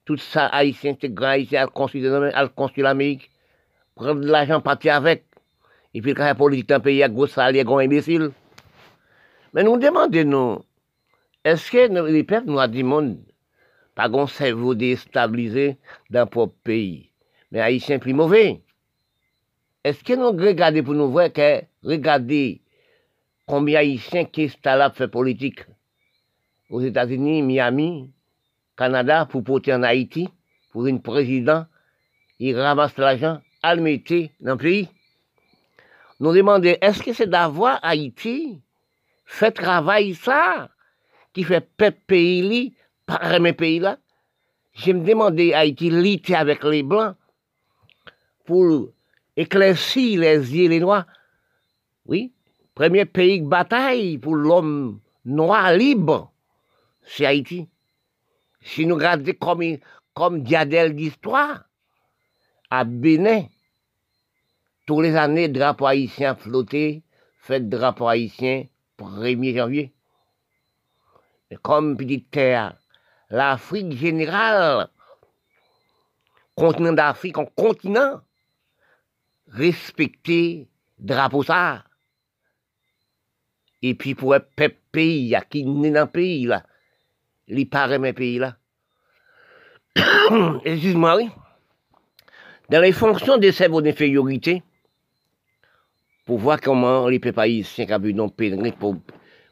A: tout ça, haïtien, c'est grand haïtien, à construire, à construire l'Amérique, prendre de l'argent, partir avec. Et puis, quand la politique d'un pays, à gros salaire, gros imbécile. Mais nous demandons, est-ce que les peuples noirs du monde, pas un cerveau déstabilisé dans notre propre pays, mais haïtien plus mauvais? Est-ce que nous regardons pour nous voir que, regardez combien haïtiens qui sont là pour faire politique? Aux États-Unis, Miami, Canada pour porter en Haïti, pour une président, il ramasse l'argent, à le dans le pays. Nous demandons, est-ce que c'est d'avoir Haïti fait travail ça, qui fait peuple pays par mes pays là? Je me demandais Haïti lutter avec les blancs pour éclaircir les yeux les noirs. Oui, premier pays de bataille pour l'homme noir libre, c'est Haïti. si nous regardons comme, comme diadèle d'histoire, à Bénin, tous les années, drapeau haïtien flotté, fête drapeau haïtien 1er janvier. Comme petite terre, l'Afrique générale, continent d'Afrique en continent, respecter drapeau ça. Et puis pour un pays, qui est dans le pays là, les paraît mes pays là. (coughs) Excuse-moi, oui. Dans les fonctions des cerveaux d'infériorité, pour voir comment les peuples haïtiens ont vu nos pénurie,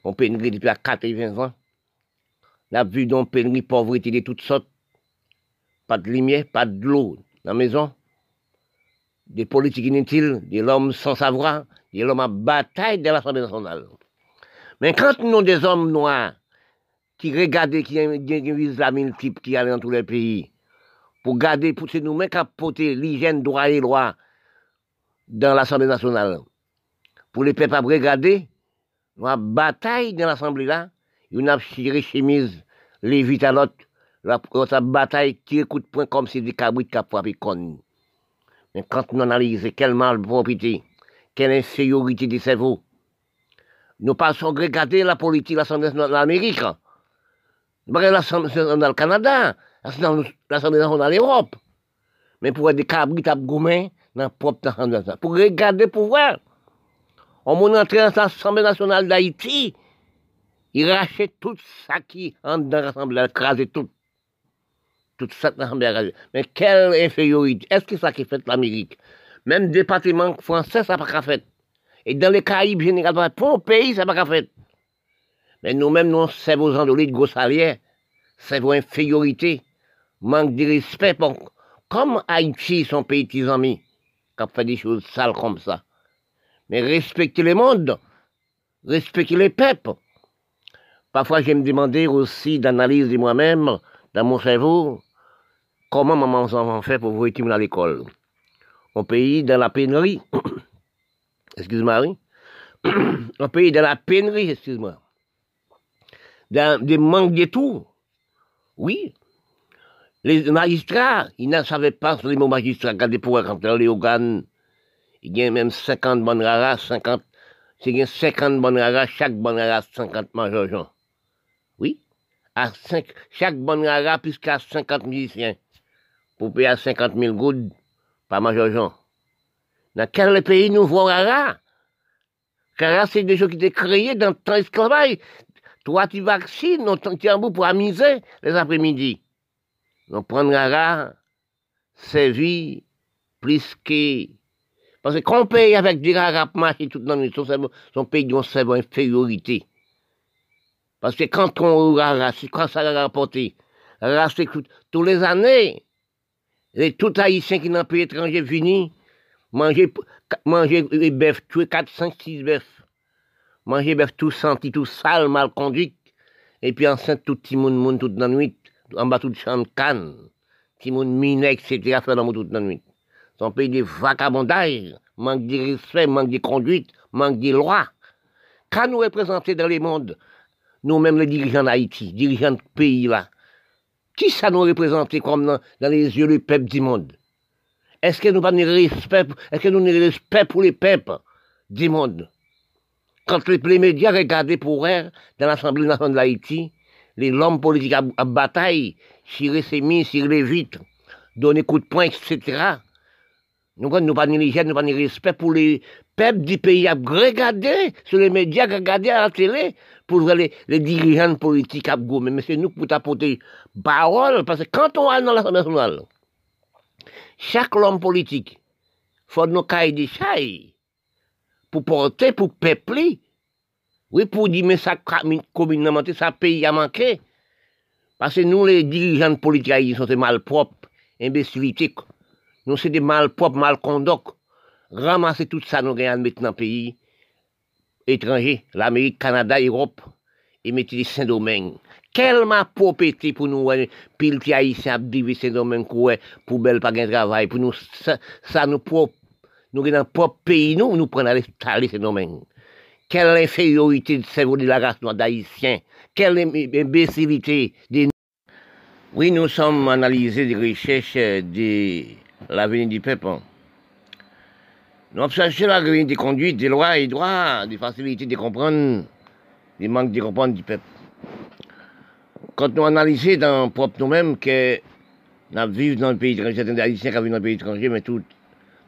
A: on pénurie depuis 80 ans, on a vu nos pénurie pauvreté de toutes sortes, pas de lumière, pas de l'eau dans la maison, des politiques inutiles, des hommes sans savoir, des hommes à bataille de l'Assemblée nationale. Mais quand nous avons des hommes noirs qui regardent, qui visent la multiple qui allent dans tous les pays, pour garder, pour nous mêmes qui porter l'hygiène droit et loi dans l'Assemblée nationale, pour les peuples à regarder, la bataille dans l'Assemblée là, ils ont tiré chemise, les vite à l'autre, la, bataille qui coup de poing comme si des cabrites qui frappé con. Mais quand nous analysons quelle malpropriété, quelle infériorité des cerveaux, nous passons regarder la politique de l'Assemblée nationale d'Amérique, l'Assemblée nationale le Canada, l'Assemblée nationale l'Europe. Mais pour être des cabrites à gourmet dans la propre pour regarder le pouvoir. On m'a entré dans l'Assemblée nationale d'Haïti, il rachète tout ça qui entre dans l'Assemblée, écrasé tout. Tout ça dans l'Assemblée. Mais quelle infériorité. Est-ce que ça qui fait l'Amérique? Même département français, ça n'a pas fait. Et dans les Caraïbes généralement, pour un pays, ça n'a pas fait. Mais nous-mêmes, nous, c'est vos endolites, gros salaires, c'est vos infériorités, manque de respect. Bon, comme Haïti, son pays de amis, qui fait des choses sales comme ça. Mais respecter le monde, respecter les peuples. Parfois, je me demandais aussi d'analyse de moi-même, dans mon cerveau, comment maman enfants fait pour vous étudier à l'école. Un pays dans la pénurie, (coughs) excuse-moi, oui. (coughs) un pays dans la pénurie, excuse-moi. Dans des manques de tout. Oui. Les magistrats, ils ne savaient pas les magistrats, regardez pour rentrer les organes. Il y a même 50 bonnes raras, 50, c'est 50 bonnes raras, chaque bonne rara, 50 majors Oui? À 5, chaque bonne rara, jusqu'à 50 musiciens. Pour payer à 50 000 gouttes par major Dans quel pays nous voyons rara? Car c'est des gens qui étaient créés dans le temps esclavage. Toi, tu vaccines, on tient bout pour amuser les après-midi. On prend rara, vie plus que parce que quand on paye avec du rara marcher tout dans le son, son pays d'une une infériorité. Parce que quand on c'est quand ça a rapporté, tous les années, les tout haïtiens qui n'ont pas étranger venus, manger, manger des bœufs, tuer 4, 5, 6 bœufs. Manger bœuf tout senti, tout sale, mal conduit. Et puis enceinte tout petit monde, monde toute la nuit, en bas tout champ de canne. Petit monde miné, etc., dans toute la nuit. Son pays de vagabondage, manque de respect, manque de conduite, manque de loi. Quand nous représenter dans le monde, nous-mêmes les dirigeants d'Haïti, dirigeants de pays là, qui ça nous représenter comme dans, les yeux du peuple du monde? Est-ce que nous pas respect, est-ce que nous respect pour les peuples du monde? Quand les, médias regardaient pour eux, dans l'Assemblée nationale d'Haïti, les hommes politiques à, bataille, tirer ses mines, tirer les vitres, donner coup de poing, etc. Nous n'avons pas de nous nous pas de respect pour les peuples du pays à regarder sur les médias, regarder à la télé, pour voir les, dirigeants politiques à gommer. Mais c'est nous pour t'apporter parole, parce que quand on va dans l'Assemblée nationale, chaque homme politique, faut nous cailler des chailles pour porter, pour peupler. Oui, pour dire, mais ça, communément, ça pays a manqué. Parce que nous, les dirigeants politiques, ils sont malpropres, imbécilités. Nous, c'est des malpropres, malconduits. Ramasser tout ça, nous gagnons le pays étranger, l'Amérique, Canada, Europe, et mettre des Saint-Domingue. Quelle ma propriété pour nous, pile qui haïtien à vivre Saint-Domingue, pour belle pas de travail, pour nous, ça, nous propre, nous, dans propre pays, nous, nous prenons les Saint-Domingue. Quelle infériorité de cerveau de la race d'haïtien. Quelle imbécilité des Oui, nous sommes analysés des recherches de l'avenir du peuple. Nous cherché l'avenir des conduites, des lois et des droits, des facilités de comprendre, des manques de comprendre du peuple. Quand nous analysons dans propre nous-mêmes que nous vivons dans le pays étranger, certains Haïtiens qui vivent dans le pays étranger, mais tous,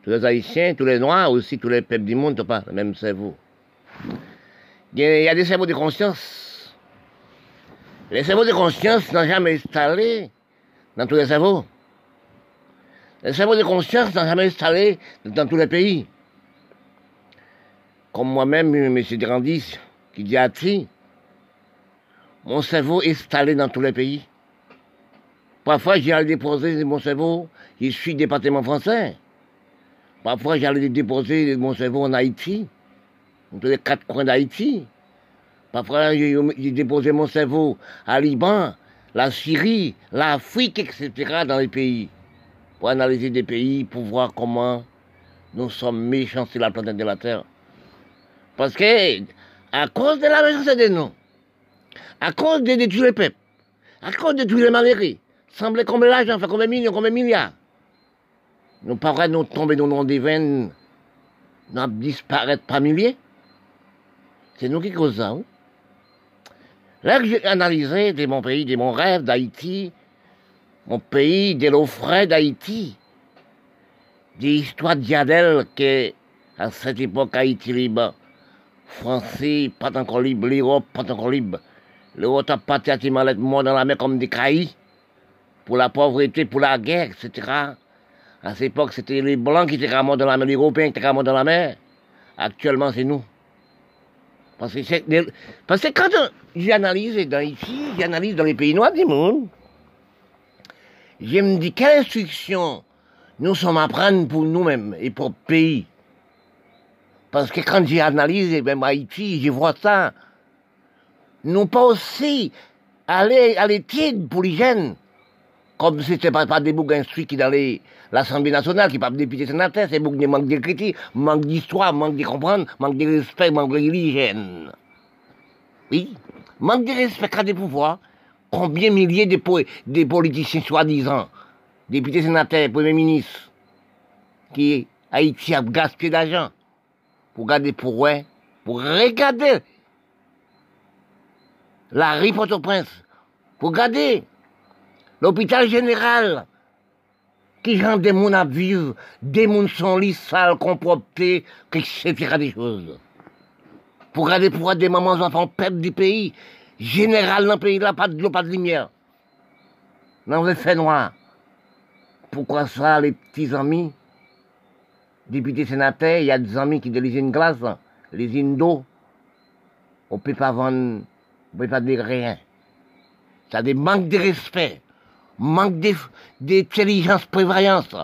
A: tous les Haïtiens, tous les Noirs, aussi tous les peuples du monde n'ont pas le même cerveau. Il y a des cerveaux de conscience les cerveaux de conscience n'ont jamais installé dans tous les cerveaux. Les cerveaux de conscience n'ont jamais installé dans tous les pays. Comme moi-même, M. Grandis, qui dit à Tri, mon cerveau est installé dans tous les pays. Parfois, j'allais déposer mon cerveau, je suis département français. Parfois, j'allais déposer mon cerveau en Haïti, dans tous les quatre coins d'Haïti. Parfois, j'ai déposé mon cerveau à Liban, la Syrie, l'Afrique, etc., dans les pays, pour analyser des pays, pour voir comment nous sommes méchants sur la planète de la Terre. Parce que, à cause de la méchanceté des noms, à cause de détruire les peuples, à cause de détruire les malheureux, semblait combien l'argent, fait combien de millions, combien de milliards. Nous pas nous tomber dans nos veines, nous disparaître par milliers. C'est nous qui causons ça. Là que j'ai analysé de mon pays, de mon rêve d'Haïti, mon pays de l'eau frais d'Haïti, des histoires d'Yadel que, à cette époque, Haïti libre, Français, pas encore libre, l'Europe, pas encore libre. L'Europe a parti à être mort dans la mer comme des caillis, pour la pauvreté, pour la guerre, etc. À cette époque, c'était les Blancs qui étaient morts dans la mer, les Européens qui étaient morts dans la mer. Actuellement, c'est nous. Parce que, parce que quand j'analyse dans ici, j'analyse dans les pays noirs du monde, je me dis quelle instruction nous sommes à prendre pour nous-mêmes et pour le pays. Parce que quand j'analyse, même Haïti, je vois ça. Nous pas aussi aller à l'étude pour les jeunes. Comme si c'était pas, pas des boucs instruits qui dans l'Assemblée nationale, qui pas députés sénateurs, c'est boucs qui manquent d'écriture, manque d'histoire, manque de comprendre, manque de respect, manque de religion. Oui, manque de respect à des pouvoirs. Combien milliers de, de politiciens soi-disant, députés sénateurs, premiers ministres, qui Haïti a gaspillé d'argent pour garder pour eux, pour regarder la rue Port-au-Prince, pour garder L'hôpital général, qui gens des mouns à vivre, des mouns sont lit sales, comproptés, etc. des choses. Pour garder pour des mamans enfants perdre du pays, général dans le pays là, pas de l'eau, pas de lumière. Dans le fait noir. Pourquoi ça, les petits amis, députés sénateurs, il y a des amis qui de l'usine glace, les d'eau, on ne peut pas vendre, on ne peut pas dire rien. Ça des manques de respect manque d'intelligence prévoyance,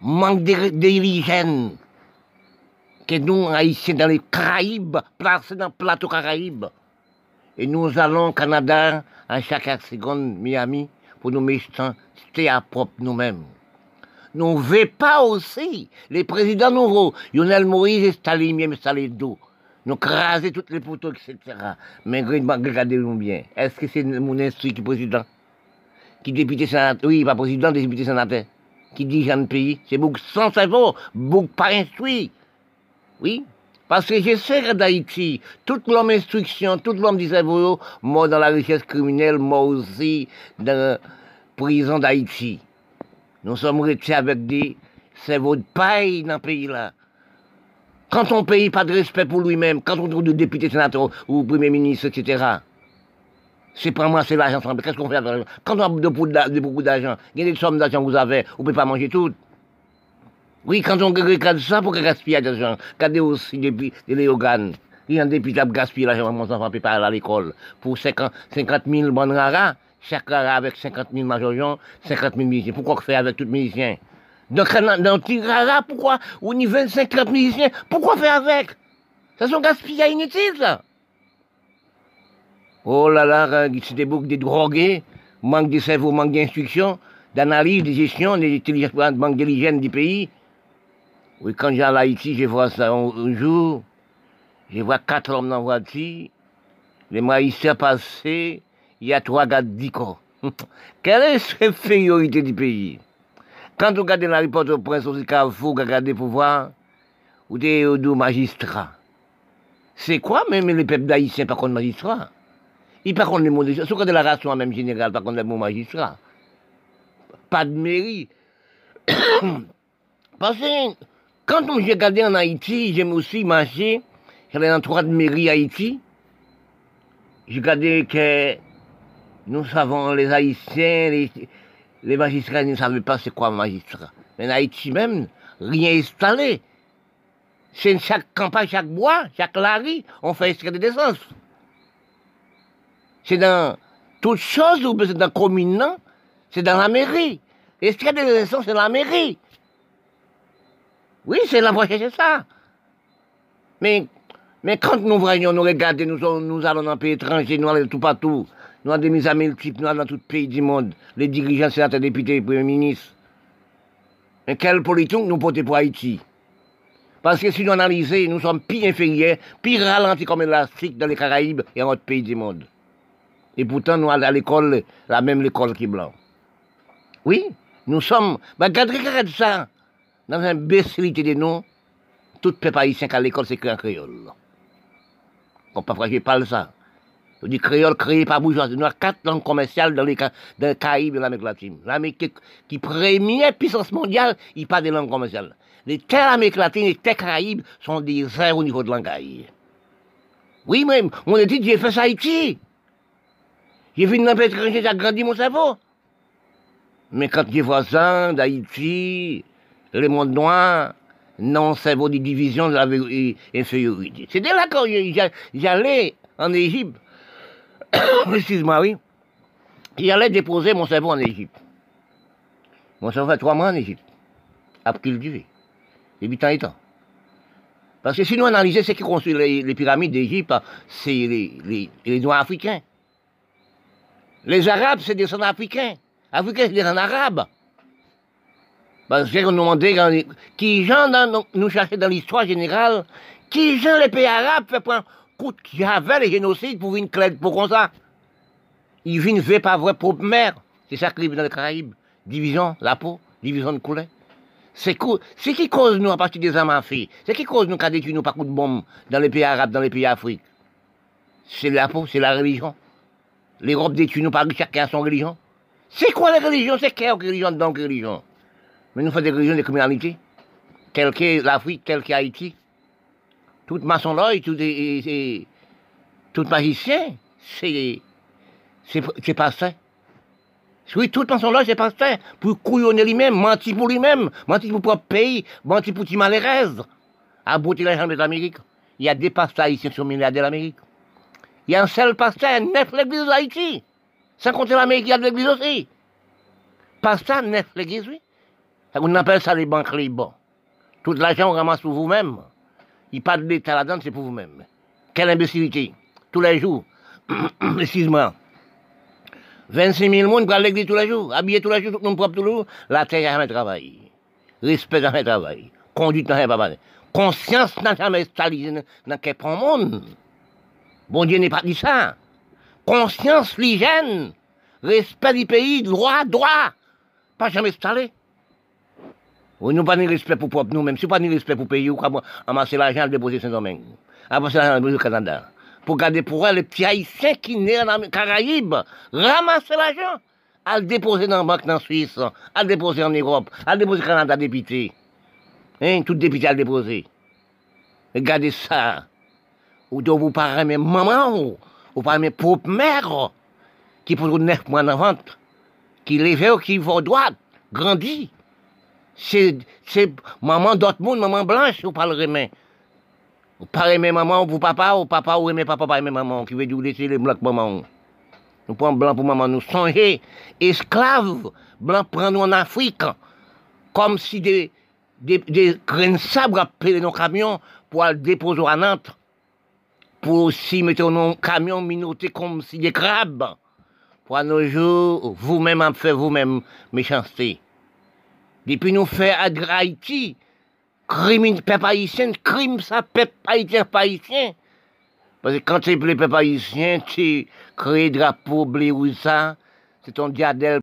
A: manque d'hygiène. Que nous, Haïtiens, dans les Caraïbes, placés dans le plateau Caraïbes. Et nous allons au Canada, à chaque seconde, Miami, pour nous mettre à propre nous-mêmes. Nous ne pas aussi les présidents nouveaux, Lionel Moïse et Staline, même Staline Nous craser toutes les poteaux, etc. Mais regardez-nous bien. Est-ce que c'est mon instruit du président? Qui député sénateur, oui, pas président, député sénateur, qui dirige le pays, c'est beaucoup sans cerveau, beaucoup pas instruit. Oui, parce que je que d'Haïti, toute l'homme instruction, tout l'homme du cerveau, mort dans la richesse criminelle, mort aussi dans la prison d'Haïti. Nous sommes restés avec des cerveaux de paille dans le pays-là. Quand on paye pas de respect pour lui-même, quand on trouve des députés sénateurs ou premier ministre, etc., c'est pas moi, c'est l'argent. Qu'est-ce qu'on fait avec l'argent Quand on a beaucoup d'argent, il y a des sommes d'argent que vous avez, on ne peut pas manger tout. Oui, quand on regarde ça, pour gaspiller l'argent, regardez aussi depuis les organes. Il y a des petits gaspillent l'argent, mon enfant peut pas à l'école. Pour 50, 000 bonnes raras, chaque rara avec 50 000 majorions, 50 000 musiciens. Pourquoi on fait avec tous les musiciens? Donc, dans petit rara, pourquoi Au niveau 25 30 musiciens, pourquoi faire avec? Ça sont gaspillés inutiles, ça. Oh là là, c'est des boucles de drogués, manque de cerveau, manque d'instruction, d'analyse, de gestion, manque d'hygiène du pays. Oui, quand j'ai Haïti, je vois ça un, jour, je vois quatre hommes dans la voiture, les maïseurs passer, il y a trois gars d'ICO. (laughs) Quelle est l'infériorité du pays? Quand on regarde la report au prince aussi Carrefour, regarde pouvoir, ou des magistrats. C'est quoi même les peuples d'Haïtiens par contre magistrats? Ils par contre les mots de de la ration même générale par contre les mots magistrats. Pas de mairie. (coughs) Parce que quand on j'ai regardé en Haïti, j'aime aussi marcher, j'allais dans trois de mairie Haïti. J'ai regardé que nous savons, les Haïtiens, les, magistrats ne savaient pas c'est quoi un magistrat. Mais en Haïti même, rien installé. C'est chaque campagne, chaque bois, chaque lari, on fait extrait de naissance. C'est dans toutes choses, c'est dans la commune, c'est dans la mairie. Extrait de naissance, c'est la mairie. Oui, c'est la c'est ça. Mais, mais quand nous voyons, nous regardons, nous, allons dans un pays étranger, nous allons tout partout, nous avons des mises à multiples, nous allons dans tout pays du monde, les dirigeants, sénateurs, députés, premiers ministres. Mais quelle politique nous portons pour Haïti? Parce que si nous analysons, nous sommes pire inférieurs, pire ralentis comme l'élastique dans les Caraïbes et en autres pays du monde. Et pourtant, nous allons à l'école, la même école qui est blanc. Oui, nous sommes. Ben, regardez, regardez ça. Dans une imbécilité de nous, tout peuple haïtien qui à l'école, c'est en créole. Comme parfois je parle ça. Je dis créole créé par bourgeoisie. Nous avons quatre langues commerciales dans les, dans Caraïbes et l'Amérique latine. L'Amérique qui, qui première puissance mondiale, il parle des langues commerciales. Les terres Amérique latine et les terres Caraïbes sont des zéros au niveau de langage. Oui, même, mon étude, j'ai fait ça à Haïti. J'ai vu une étranger, j'ai agrandi mon cerveau. Mais quand j'ai voisins d'Haïti, le monde noir, non, c'est vos divisions de l'infériorité. C'était là quand j'allais en Égypte. (coughs) Excuse-moi, oui. J'allais déposer mon cerveau en Égypte. Mon cerveau fait trois mois en Égypte. Après qu'il duré. Et temps. Parce que si nous analysons ce qui construit les, pyramides d'Égypte, c'est les, Noirs africains. Les Arabes, c'est des Africains. Africains, c'est des Arabes. Parce que nous demandait qui gens nous chercher dans l'histoire générale, qui gens les pays arabes fait prendre coup qui avait les génocides pour une clé pour comme ça. Ils viennent faire pas vrai propre mère. C'est ça qui dans les Caraïbes. Division, la peau, division de couleur. C'est ce qui cause nous à partir des à C'est qui cause nous qu'à détruire nous par coup de bombe dans les pays arabes, dans les pays africains. C'est la peau, c'est la religion. L'Europe détruit nous par chacun son religion. C'est quoi la religion C'est quelle religion donc religion? Mais nous faisons des religions de criminalité, telles que l'Afrique, telles que Haïti. Tout maçon tout, tout magicien, c'est, pasteur. Oui, tout maçon c'est pasteur. Pour couillonner lui-même, mentir pour lui-même, mentir pour propre pays, mentir pour. À beauté la jambe d'Amérique. Il y a des pasteurs haïtiens sur milliardaires d'Amérique. Il y a un seul pasteur, neuf l'église d'Haïti. Sans compter l'Amérique, il y a de l'église aussi. Pasteur, neuf l'église, oui. On appelle ça les banques libres. Tout l'argent, on ramasse pour vous-même. Il parle de l'État là-dedans, c'est pour vous-même. Quelle imbécilité. Tous les jours. (coughs) Excuse-moi. 26 000 personnes pour l'église tous les jours, habillés tous les jours, tout le monde propre tous les jours. La terre n'a jamais travaillé. Respect n'a jamais travaillé. Conduite n'a jamais travaillé. Conscience n'a jamais installé dans quel monde. Bon Dieu n'est pas dit ça. Conscience, l'hygiène. Respect du pays, droit, droit. Pas jamais installé. Nous pas ni respect pour propre nous, même si pas ni respect pour pays, ou amasser l'argent, le déposer Saint-Domingue. Amasser l'argent, le Canada. Pour garder pour elle les petits haïtiens qui naissent dans les Caraïbes, ramasser l'argent, à le déposer dans la banque en Suisse, à le déposer en Europe, à le déposer au Canada député. Hein, tout député à le déposer. Regardez ça. Ou de vous parlez mes mamans, ou parlez mes propres mères, qui pour neuf mois en vente, qui lèvent, qui vont droite, grandit c'est maman d'autre monde, maman blanche, ou pas le remet? Ou pas maman pour papa, ou papa ou aimer papa, pas aimer maman, qui veut dire laisser les blancs pour maman. Nous prenons blanc pour maman, nous songer, esclaves, blancs prennent en Afrique, comme si des, des, des grains de sabre appelaient nos camions pour aller déposer à Nantes, pour aussi mettre nos camions minotés comme si des crabes. Pour nos jours, vous-même, fait vous-même méchanceté. Depuis nous faire à Haïti, crime peuple haïtien, crime ça peuple haïtien. Parce que quand tu es le peuple haïtien, tu crées drapeau blé ou ça, C'est ton diadème